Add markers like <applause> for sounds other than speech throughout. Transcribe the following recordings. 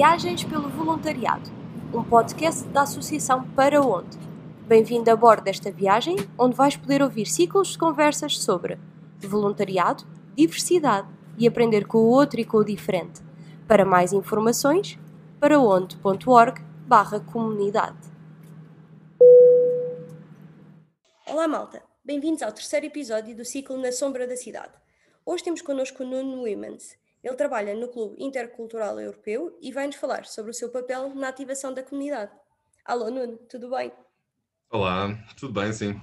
Viagens pelo Voluntariado, um podcast da Associação Para Onde. Bem-vindo a bordo desta viagem, onde vais poder ouvir ciclos de conversas sobre voluntariado, diversidade e aprender com o outro e com o diferente. Para mais informações, paraonde.org barra comunidade. Olá malta, bem-vindos ao terceiro episódio do ciclo Na Sombra da Cidade. Hoje temos connosco o Nuno Womans. Ele trabalha no Clube Intercultural Europeu e vai-nos falar sobre o seu papel na ativação da comunidade. Alô Nuno, tudo bem? Olá, tudo bem, sim.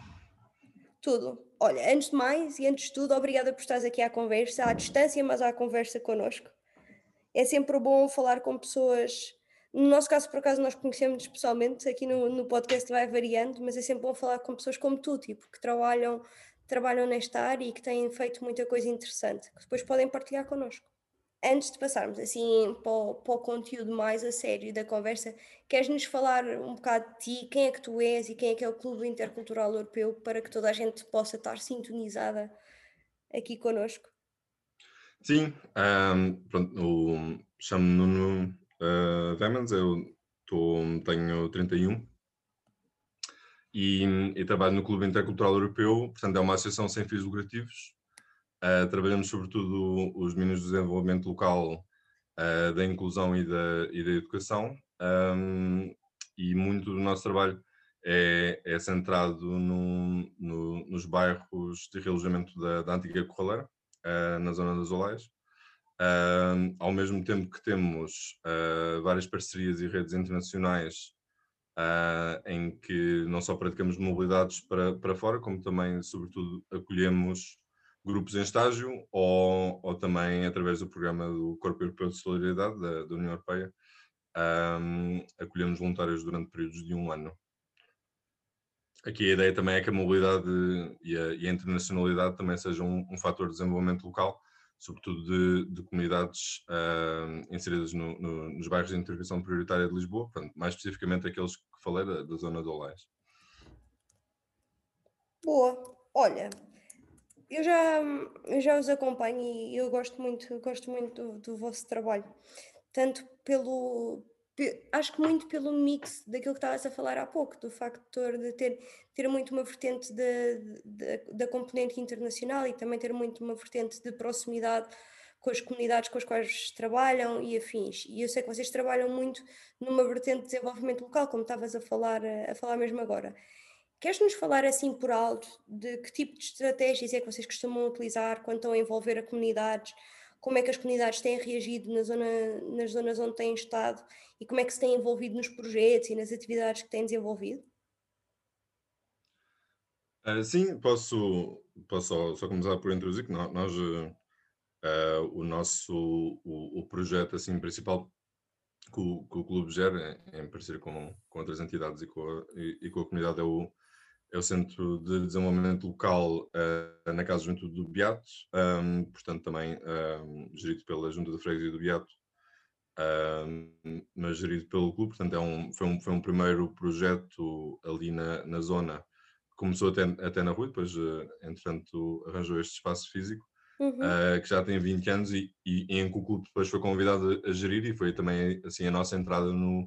Tudo. Olha, antes de mais e antes de tudo, obrigada por estares aqui à conversa, à distância, mas à conversa connosco. É sempre bom falar com pessoas. No nosso caso, por acaso, nós conhecemos pessoalmente, aqui no, no podcast vai variando, mas é sempre bom falar com pessoas como tu, tipo, que trabalham, trabalham nesta área e que têm feito muita coisa interessante, que depois podem partilhar connosco antes de passarmos assim para o, para o, conteúdo mais a sério da conversa, queres-nos falar um bocado de ti, quem é que tu és e quem é que é o Clube Intercultural Europeu para que toda a gente possa estar sintonizada aqui connosco? Sim, um, pronto, chamo-me Nuno uh, Demans, eu tô, tenho 31 e, e trabalho no Clube Intercultural Europeu, portanto é uma associação sem fins lucrativos Uh, trabalhamos sobretudo os meninos do desenvolvimento local, uh, da inclusão e da, e da educação, um, e muito do nosso trabalho é, é centrado no, no, nos bairros de realojamento da, da antiga Corraleira, uh, na zona das Olais. ao mesmo tempo que temos várias parcerias e redes internacionais em que não só praticamos mobilidades para, para fora, como também, sobretudo, acolhemos grupos em estágio ou, ou também através do programa do Corpo Europeu de Solidariedade da, da União Europeia, um, acolhemos voluntários durante períodos de um ano. Aqui a ideia também é que a mobilidade e a, e a internacionalidade também sejam um, um fator de desenvolvimento local, sobretudo de, de comunidades inseridas no, no, nos bairros de intervenção prioritária de Lisboa, portanto, mais especificamente aqueles que falei da, da zona de Olais. Boa. Olha, eu já, eu já os acompanho e eu gosto muito, gosto muito do, do vosso trabalho. Tanto pelo. Acho que muito pelo mix daquilo que estavas a falar há pouco, do factor de ter, ter muito uma vertente da componente internacional e também ter muito uma vertente de proximidade com as comunidades com as quais trabalham e afins. E eu sei que vocês trabalham muito numa vertente de desenvolvimento local, como estavas a falar, a falar mesmo agora. Queres nos falar assim por alto de que tipo de estratégias é que vocês costumam utilizar quando estão a envolver a comunidades? Como é que as comunidades têm reagido na zona, nas zonas onde têm estado e como é que se têm envolvido nos projetos e nas atividades que têm desenvolvido? Uh, sim, posso, posso só, só, começar por introduzir que nós, uh, o nosso o, o, projeto assim principal que o, que o clube gera em parceria com, com outras entidades e com a, e, e com a comunidade é o é o Centro de Desenvolvimento Local uh, na Casa Juventude do Beato, um, portanto também um, gerido pela Junta de Freguesia do Beato, um, mas gerido pelo clube, portanto é um, foi, um, foi um primeiro projeto ali na, na zona, começou até, até na rua, depois uh, entretanto arranjou este espaço físico, uhum. uh, que já tem 20 anos e, e, em que o clube depois foi convidado a, a gerir e foi também assim a nossa entrada no,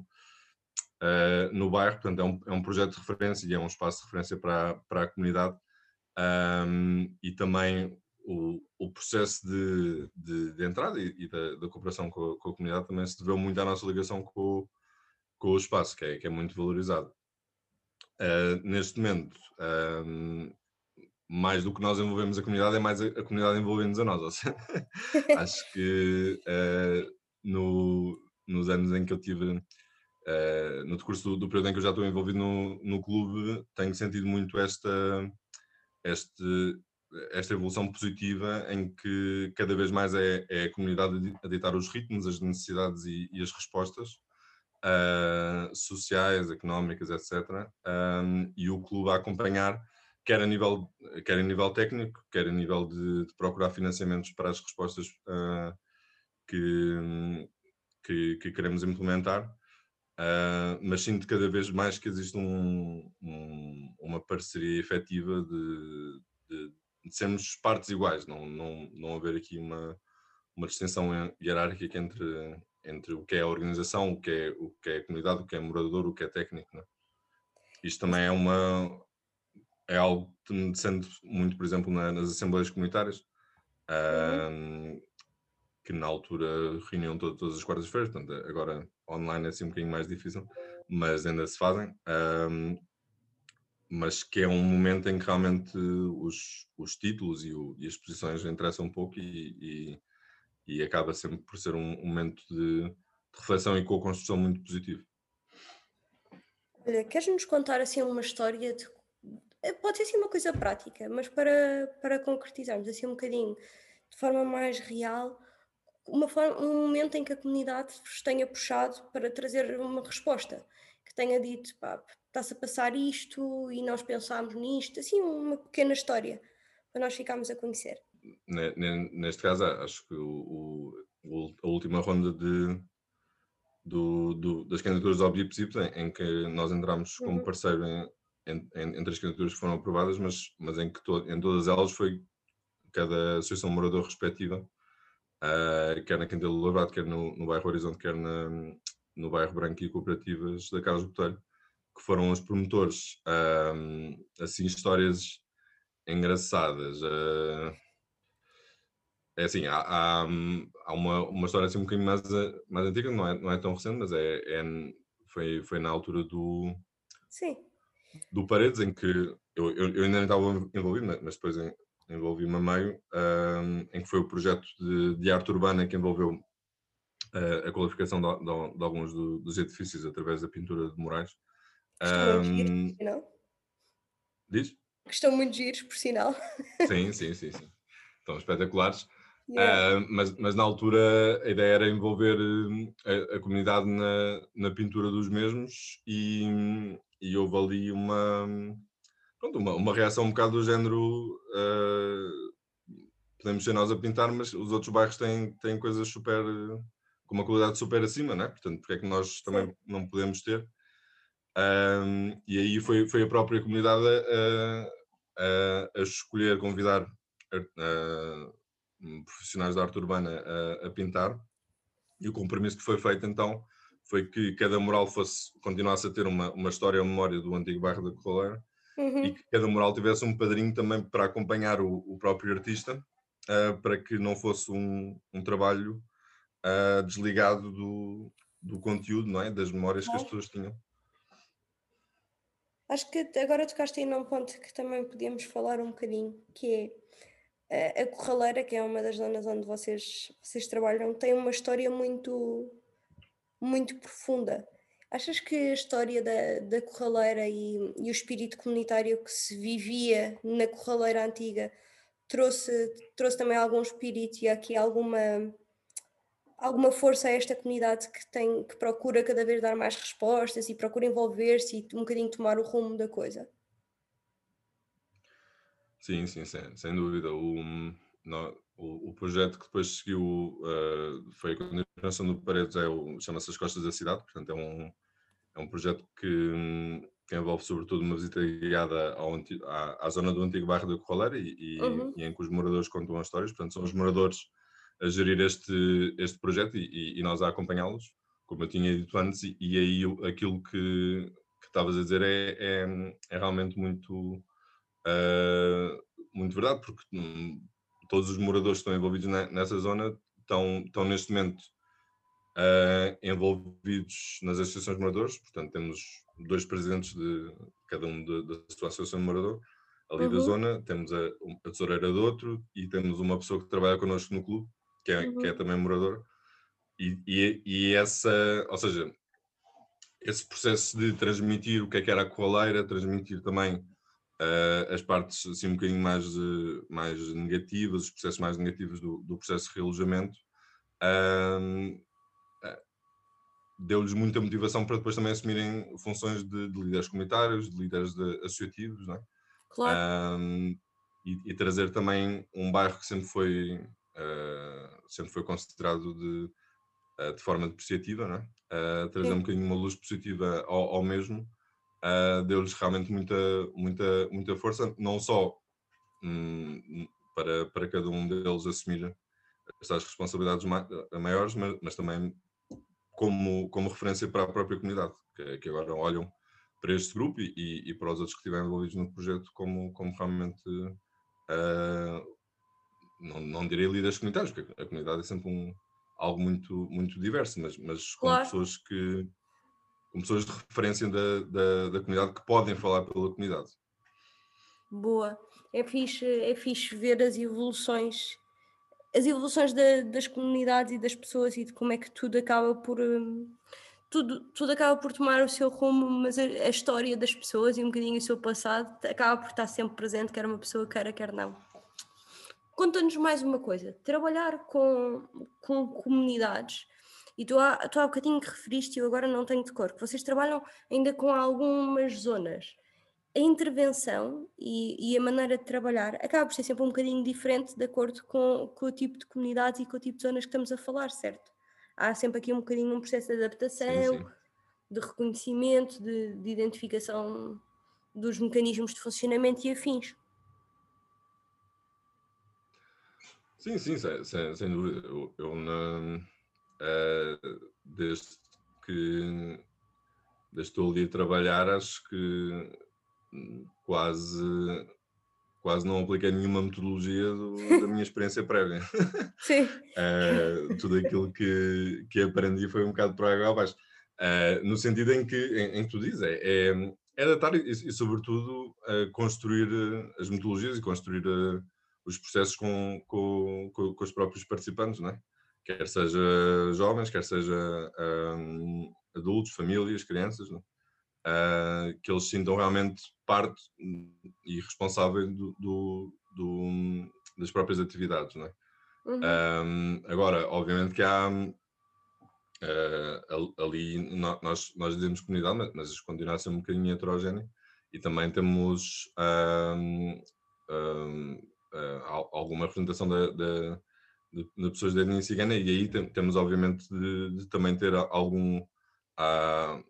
uh, no bairro, portanto é um, é um projeto de referência e é um espaço de referência para, para a comunidade um, e também o, o processo de, de, de entrada e, e da, da, cooperação com a, com a, comunidade também se deveu muito à nossa ligação com, com o espaço, que é, que é muito valorizado. Uh, neste momento, um, mais do que nós envolvemos a comunidade, é mais a, a comunidade envolvendo-nos a nós. Seja, <laughs> acho que uh, no, nos anos em que eu tive Uh, no decurso do, do, período em que eu já estou envolvido no, no clube, tenho sentido muito esta, este, esta evolução positiva em que cada vez mais é, é a comunidade a ditar os ritmos, as necessidades e, e as respostas uh, sociais, económicas, etc. Um, e o clube a acompanhar, quer a nível, quer a nível técnico, quer a nível de, de procurar financiamentos para as respostas uh, que, que, que queremos implementar Uh, mas sinto cada vez mais que existe um, um, uma parceria efetiva de, de, de, sermos partes iguais, não, não, não haver aqui uma, uma distinção hierárquica entre, entre o que é a organização, o que é, o que é a comunidade, o que é morador, o que é técnico. Né? Isto também é uma é algo que me sente muito, por exemplo, na, nas assembleias comunitárias, uhum. que na altura reuniam todas, todas as quartas-feiras, portanto agora online é assim um bocadinho mais difícil, mas ainda se fazem. Um, mas que é um momento em que realmente os, os títulos e, o, e as posições interessam um pouco e, e, e, acaba sempre por ser um, um momento de, de reflexão e co-construção muito positivo. Olha, queres-nos contar assim uma história de pode ser assim uma coisa prática, mas para, para concretizarmos assim um bocadinho de forma mais real, uma forma, um momento em que a comunidade vos tenha puxado para trazer uma resposta, que tenha dito, pá, está-se a passar isto e nós pensámos nisto, assim uma pequena história para nós ficarmos a conhecer. Neste caso, acho que o, o, a última ronda de, do, do, das candidaturas do Objip em, em que nós entramos como uhum. parceiro em, entre as candidaturas que foram aprovadas, mas, mas em que to, em todas elas foi cada associação morador respectiva, uh, quer na Candela Lourado, quer no, no bairro Horizonte, quer na, no bairro Branco e cooperativas da Carlos Botelho, que foram os promotores. Uh, assim, histórias engraçadas. Uh, é assim, há, há, há, uma, uma história assim um bocadinho mais, mais antiga, não é, não é tão recente, mas é, é foi, foi na altura do. Sim do Paredes, em que eu, eu, eu ainda não estava envolvido, mas depois envolvi-me a meio, um, em que foi o projeto de, de arte urbana que envolveu uh, a qualificação de, de, de alguns do, dos edifícios através da pintura de murais. Estão um, muito giros, por sinal. Diz? estão muito giros, por sinal. Sim, sim, sim, sim. Estão espetaculares. Yeah. Uh, mas, mas na altura a ideia era envolver hum, a, a comunidade na, na pintura dos mesmos e, e houve ali uma, pronto, uma, uma reação um bocado do género uh, podemos ser nós a pintar, mas os outros bairros têm, têm coisas super com uma qualidade super acima, não é? Portanto, porque é que nós também Sim. não podemos ter? Um, e aí foi, foi a própria comunidade a, a, a escolher convidar a, profissionais da arte urbana a, pintar e o compromisso que foi feito então foi que cada mural fosse, continuasse a ter uma, uma história ou memória do antigo bairro da Corraleira uhum. e que cada mural tivesse um padrinho também para acompanhar o, o próprio artista, uh, para que não fosse um, um trabalho uh, desligado do, do conteúdo, não é? das memórias que as pessoas tinham. Acho que agora tocaste aí num ponto que também podíamos falar um bocadinho, que é eh, a Corraleira, que é uma das zonas onde vocês, vocês trabalham, tem uma história muito muito profunda. Achas que a história da, da Corraleira e, e, o espírito comunitário que se vivia na Corraleira antiga trouxe, trouxe também algum espírito e aqui alguma, alguma força a esta comunidade que, tem, que procura cada vez dar mais respostas e procura envolver-se e um bocadinho tomar o rumo da coisa? Sim, sim, sem, sem dúvida. O, não, o, o, projeto que depois seguiu uh, foi a continuação do Paredes, é chama-se As Costas da Cidade, portanto é um, é um projeto que, que envolve sobretudo uma visita guiada ao, à, à, zona do antigo bairro da Corraleira e, e, uhum. e, em que os moradores contam as histórias, portanto são os moradores a gerir este, este projeto e, e nós a acompanhá-los, como eu tinha dito antes, e, aí aquilo que, que estavas a dizer é, é, é realmente muito, uh, muito verdade, porque hum, todos os moradores que estão envolvidos nessa zona estão, estão neste momento uh, envolvidos nas associações de moradores, portanto temos dois presidentes de cada um da sua associação de morador ali uhum. da zona, temos a, a tesoureira do outro e temos uma pessoa que trabalha connosco no clube, que é, uhum. que é uhum. também morador, e, e, e, essa, ou seja, esse processo de transmitir o que é que era a coaleira, transmitir também uh, as partes assim um bocadinho mais, uh, mais negativas, os processos mais negativos do, do processo de realojamento, uh, deu-lhes muita motivação para depois também assumirem funções de, de líderes comunitários, de líderes de, associativos, não é? Claro. E, e, trazer também um bairro que sempre foi, sempre foi considerado de, de forma depreciativa, não é? trazer Sim. um bocadinho uma luz positiva ao, ao mesmo uh, deu-lhes realmente muita, muita, muita força, não só um, para, para cada um deles assumir estas responsabilidades ma maiores, mas, mas, também como, como referência para a própria comunidade, que, que agora olham para este grupo e, e, para os outros que estiverem envolvidos no projeto como, como realmente, uh, não, não direi líderes comunitários, porque a comunidade é sempre um, algo muito, muito diverso, mas, mas com claro. pessoas que com pessoas de referência da, da, da, comunidade que podem falar pela comunidade. Boa. É fixe, é fixe ver as evoluções, as evoluções da, das comunidades e das pessoas e de como é que tudo acaba por hum, tudo, tudo acaba por tomar o seu rumo, mas a, a, história das pessoas e um bocadinho o seu passado acaba por estar sempre presente, quer uma pessoa queira, quer não. Conta-nos mais uma coisa: trabalhar com, com comunidades, e tu há, tu há bocadinho que referiste, e eu agora não tenho de cor, que vocês trabalham ainda com algumas zonas. A intervenção e, e, a maneira de trabalhar acaba por ser sempre um bocadinho diferente de acordo com, com o tipo de comunidades e com o tipo de zonas que estamos a falar, certo? há sempre aqui um bocadinho um processo de adaptação, sim, sim. de reconhecimento, de, de, identificação dos mecanismos de funcionamento e afins. Sim, sim, sem, sem, sem dúvida. Eu, eu na, uh, desde que desde estou ali a trabalhar, acho que quase quase não apliquei nenhuma metodologia do, da minha experiência prévia. <laughs> Sim. uh, tudo aquilo que, que aprendi foi um bocado para água abaixo. Uh, no sentido em que, em, em que tu dizes, é, é, é adaptar e, e, sobretudo, uh, construir as metodologias e construir os processos com, com, com, com, os próprios participantes, não é? Quer seja jovens, quer seja um, adultos, famílias, crianças, uh, que eles sintam realmente parte e responsável do, do, do, das próprias atividades, não é? Uhum. Um, agora, obviamente que há uh, ali, nós, nós dizemos comunidade, mas continua a ser um bocadinho heterogéneo e também temos um, um, uh, alguma representação da, da, de, de, pessoas da etnia cigana e aí tem, temos obviamente de, de, também ter algum uh,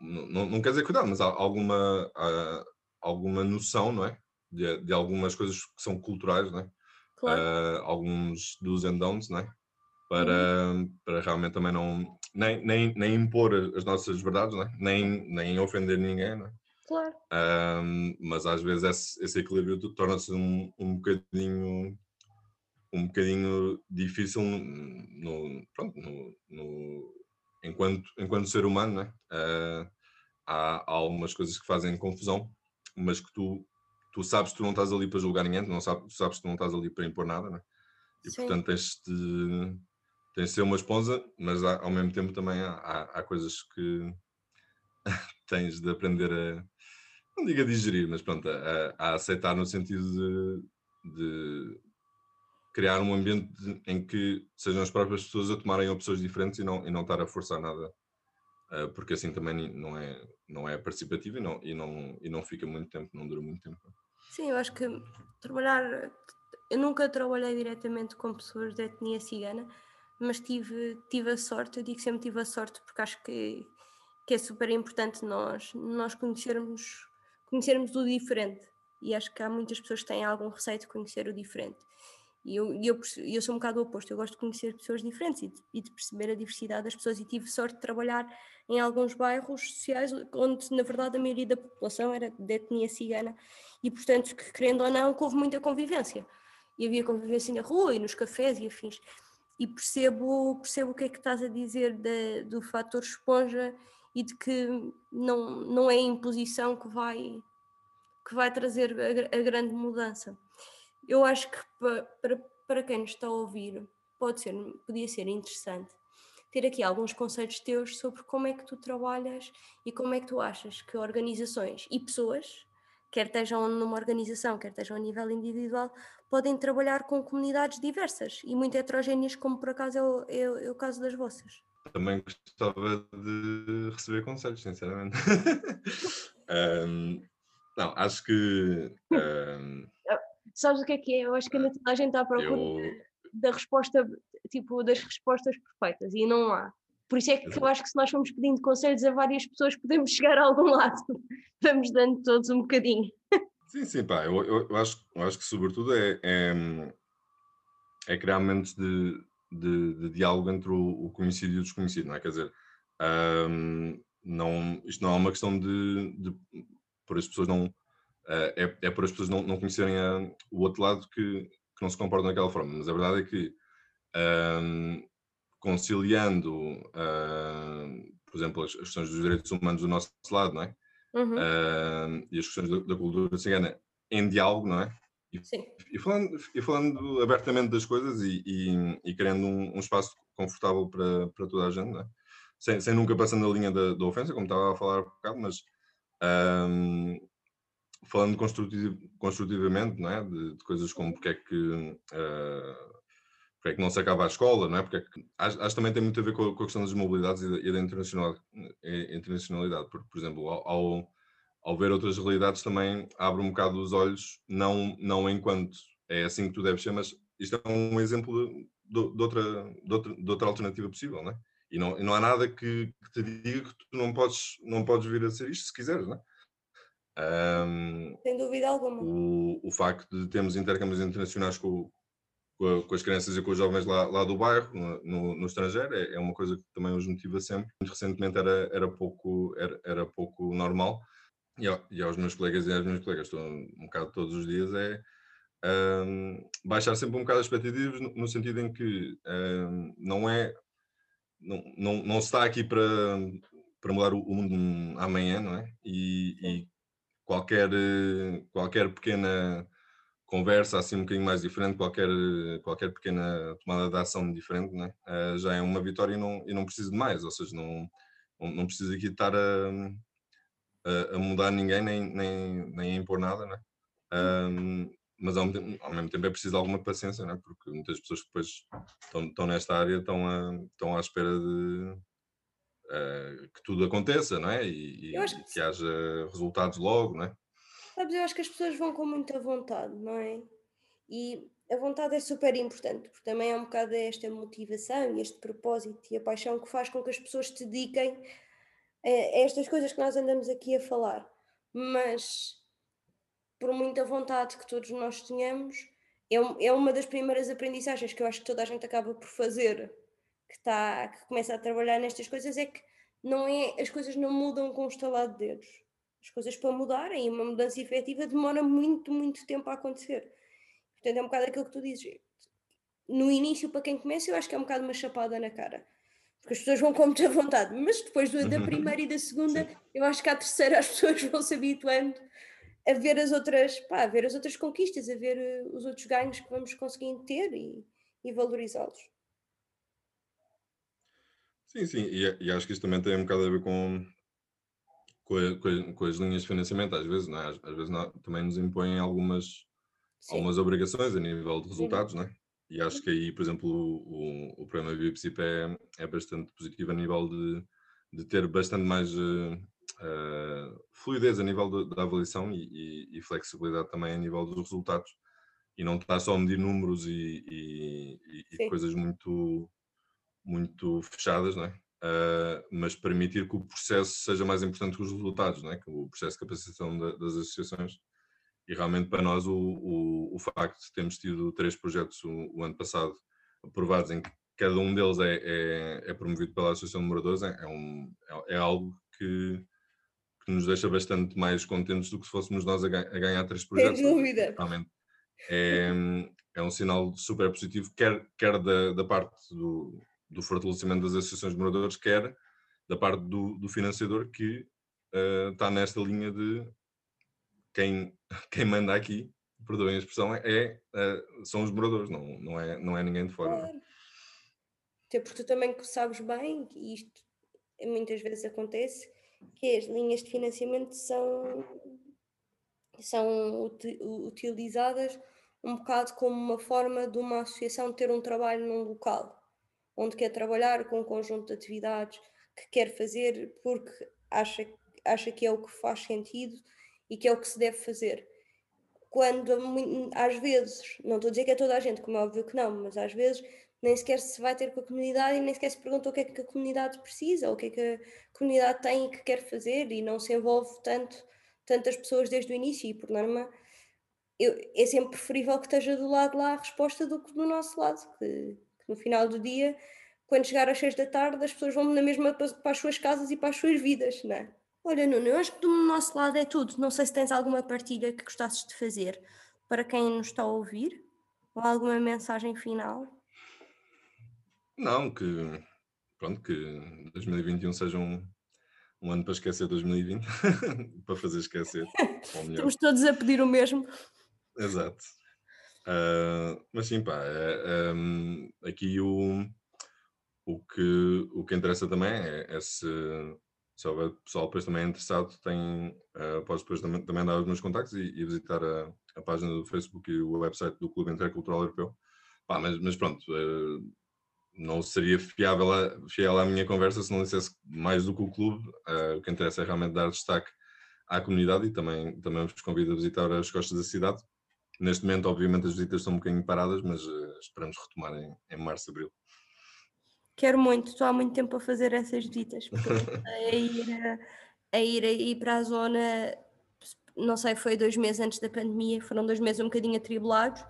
não, não quer dizer cuidado, mas alguma, há alguma noção, não é? De, de, algumas coisas que são culturais, não é? Claro. Uh, alguns dos and don'ts, não é? Para, uhum. para realmente também não. Nem, nem, nem impor as nossas verdades, não é? Nem, nem ofender ninguém, não é? Claro. Uh, mas às vezes esse, esse equilíbrio torna-se um, um bocadinho um bocadinho difícil no, pronto, no, no, enquanto, enquanto ser humano, uh, há, há algumas coisas que fazem confusão, mas que tu, tu sabes que tu não estás ali para julgar ninguém, tu, não sabes, tu sabes que tu não estás ali para impor nada, né? e Sim. portanto tens de, tens de ser uma esponsa, mas há, ao mesmo tempo também há, há, há coisas que <laughs> tens de aprender a, não digo a digerir, mas pronto, a, a aceitar no sentido de, de criar um ambiente em que sejam as próprias pessoas a tomarem opções diferentes e não, e não estar a forçar nada, uh, porque assim também não é, não é participativo e não, e, não, e não fica muito tempo, não dura muito tempo. Sim, eu acho que trabalhar. Eu nunca trabalhei diretamente com pessoas de etnia cigana, mas tive, tive a sorte, eu digo sempre tive a sorte, porque acho que, que é super importante nós, nós conhecermos, conhecermos o diferente. E acho que há muitas pessoas que têm algum receio de conhecer o diferente. E eu, eu, eu sou um bocado o oposto, eu gosto de conhecer pessoas diferentes e de, e de, perceber a diversidade das pessoas. E tive sorte de trabalhar em alguns bairros sociais onde, na verdade, a maioria da população era de etnia cigana e, portanto, que, querendo ou não, houve muita convivência. E havia convivência na rua e nos cafés e afins. E percebo, percebo o que é que estás a dizer de, do fator esponja e de que não, não é a imposição que vai, que vai trazer a, a grande mudança eu acho que para, para quem nos está a ouvir pode ser, podia ser interessante ter aqui alguns conselhos teus sobre como é que tu trabalhas e como é que tu achas que organizações e pessoas, quer estejam numa organização, quer estejam a nível individual, podem trabalhar com comunidades diversas e muito heterogéneas, como por acaso é o, é, é o caso das vossas. Também gostava de receber conselhos, sinceramente. <laughs> um, não, acho que. Um, Sabes o que é que é? Eu acho que a toda a gente está à procura eu... da resposta, tipo, das respostas perfeitas e não há. Por isso é que eu acho que se nós formos pedindo conselhos a várias pessoas, podemos <laughs> chegar a algum lado. Vamos dando todos um bocadinho. Sim, sim, pá, eu, eu, eu acho, eu acho que sobretudo é, é, é criar momentos de, de, de diálogo entre o, o, conhecido e o desconhecido, não é? Quer dizer, não, isto não é uma questão de, de por as pessoas não. Uh, é, é por as pessoas não, não conhecerem a, o outro lado que, que não se comportam daquela forma, mas a verdade é que um, conciliando, uh, por exemplo, as, questões dos direitos humanos do nosso lado, não é? Uhum. Uh, e as questões da, da, cultura cigana em diálogo, não é? E, e, falando, e falando abertamente das coisas e, e, e criando um, um, espaço confortável para, para toda a gente, não é? sem, sem nunca passando a linha da, da ofensa, como estava a falar há bocado, mas um, falando construtiv, construtivamente, não é? De, de, coisas como porque é que. Uh, porque é que não se acaba a escola, não é? Porque é que, acho, acho, que também tem muito a ver com, com a questão das mobilidades e da, e da internacionalidade, internacionalidade, porque, por exemplo, ao, ao, ver outras realidades também abre um bocado os olhos, não, não enquanto é assim que tu deves ser, mas isto é um exemplo de, de, de outra, de, outra, de outra alternativa possível, não é? E não, e não há nada que, que, te diga que tu não podes, não podes vir a ser isto se quiseres, não é? Um, Sem dúvida alguma. O, o facto de termos intercâmbios internacionais com, com, com, as crianças e com os jovens lá, lá do bairro, no, no estrangeiro, é, é, uma coisa que também os motiva sempre. Muito recentemente era, era, pouco, era, era pouco normal. E, e aos meus colegas e às minhas colegas, estou um bocado todos os dias, é um, baixar sempre um bocado as expectativas, no, no sentido em que um, não é não, não, não se está aqui para, para mudar o, mundo amanhã, não é? E, e, qualquer, qualquer pequena conversa assim um bocadinho mais diferente, qualquer, qualquer pequena tomada de ação diferente, não é? Uh, já é uma vitória e não, e não preciso de mais, ou seja, não, não, não preciso aqui estar a, a, a, mudar ninguém nem, nem, nem a impor nada, não é? Um, mas ao mesmo, tempo, ao mesmo, tempo, é preciso alguma paciência, não é? porque muitas pessoas que depois estão, estão nesta área estão, a, estão à espera de uh, que tudo aconteça, não é? E, e que, que haja resultados logo, não é? Sabes, eu acho que as pessoas vão com muita vontade, não é? E a vontade é super importante, porque também é um bocado esta motivação e este propósito e a paixão que faz com que as pessoas te dediquem a estas coisas que nós andamos aqui a falar. Mas por muita vontade que todos nós tenhamos, é, é uma das primeiras aprendizagens que eu acho que toda a gente acaba por fazer, que, tá, que começa a trabalhar nestas coisas, é que não é, as coisas não mudam com um estalar de dedos. As coisas para mudarem e uma mudança efetiva demora muito, muito tempo a acontecer. Portanto, é um bocado aquilo que tu dizes. No início, para quem começa, eu acho que é um bocado uma chapada na cara. Porque as pessoas vão com muita vontade. Mas depois da uhum. primeira e da segunda, Sim. eu acho que à terceira as <laughs> pessoas vão se habituando a ver as outras, pá, a ver as outras conquistas, a ver uh, os outros ganhos que vamos conseguindo ter e, e valorizá-los. Sim, sim, e, e, acho que isto também tem um bocado a ver com, com, a, com, as linhas de financiamento, às vezes, não é? às, às vezes não, também nos impõem algumas, algumas obrigações a nível de resultados, não é? E acho que aí, por exemplo, o, o, o programa BIPSIP é, é bastante positivo a nível de, de ter bastante mais uh, uh, fluidez a nível da avaliação e, e, e, flexibilidade também a nível dos resultados e não estar só a medir números e, e coisas muito, muito fechadas, não é? Uh, mas permitir que o processo seja mais importante que os resultados, não é? que o processo de capacitação da, das associações. E realmente para nós o, o, o, facto de termos tido três projetos o, o, ano passado aprovados em que cada um deles é, é, é promovido pela Associação de Moradores é, é um, é, é algo que, que nos deixa bastante mais contentes do que se fôssemos nós a, a ganhar três projetos. Sem dúvida. Realmente. É, <laughs> é um sinal super positivo, quer, quer da, da parte do, do fortalecimento das associações de moradores, quer da parte do, do financiador que uh, está nesta linha de quem, <laughs> quem manda aqui, perdoem a expressão, é, é, são os moradores, não, não, é, não é ninguém de fora. Claro. Até porque tu também sabes bem que isto muitas vezes acontece, que as linhas de financiamento são, são utilizadas um bocado como uma forma de uma associação ter um trabalho num local, onde quer trabalhar com um conjunto de atividades que quer fazer porque acha, acha que é o que faz sentido e que é o que se deve fazer. Quando às vezes, não estou a dizer que é toda a gente, como é óbvio que não, mas às vezes nem sequer se vai ter com a comunidade e nem sequer se pergunta o que é que a comunidade precisa, o que é que a comunidade tem e que quer fazer e não se envolve tanto tantas pessoas desde o início e por norma eu, é sempre preferível que esteja do lado lá a resposta do que do nosso lado, que, no final do dia, quando chegar às seis da tarde, as pessoas vão na mesma para, as suas casas e para as suas vidas, não é? Olha, Nuno, eu acho que do nosso lado é tudo. Não sei se tens alguma partilha que gostasses de fazer para quem nos está a ouvir ou alguma mensagem final. Não, que pronto, que 2021 seja um, um ano para esquecer 2020, <laughs> para fazer esquecer. Estamos todos a pedir o mesmo. Exato. Uh, mas sim, pá, é, é, aqui o, o, que, o que interessa também é, é se, se houver pessoal depois também é interessado, tem, uh, podes depois também, também dar os meus contactos e, e visitar a, a, página do Facebook e o website do Clube Intercultural Europeu. Pá, mas, mas pronto, uh, não seria fiável a, fiel à minha conversa se não dissesse mais do que o clube. Uh, o que interessa é realmente dar destaque à comunidade e também, também vos convido a visitar as costas da cidade. Neste momento, obviamente, as visitas estão um bocadinho paradas, mas uh, esperamos retomar em, em março, abril. Quero muito, estou há muito tempo a fazer essas visitas, <laughs> a ir, a, a ir aí para a zona, não sei, foi dois meses antes da pandemia, foram dois meses um bocadinho atribulados,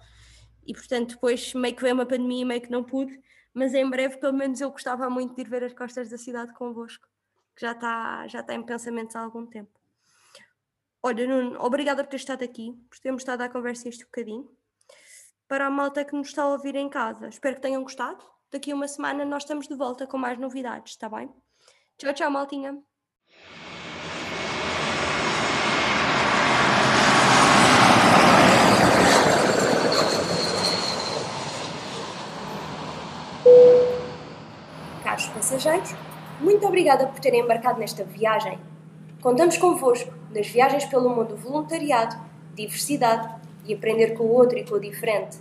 e portanto depois meio que veio uma pandemia e meio que não pude, mas em breve, pelo menos, eu gostava muito de ir ver as costas da cidade convosco, que já está, já está em pensamentos há algum tempo. Olha, Nuno, obrigada por ter estado aqui, por termos estado à conversa este bocadinho. Para a malta que nos está a ouvir em casa, espero que tenham gostado. Daqui a uma semana nós estamos de volta com mais novidades, está bem? Tchau, tchau, maltinha. Caros passageiros, muito obrigada por terem embarcado nesta viagem. Contamos convosco nas viagens pelo mundo voluntariado, diversidade e aprender com o outro e com o diferente.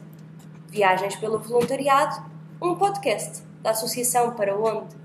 Viagens pelo Voluntariado, um podcast da Associação para onde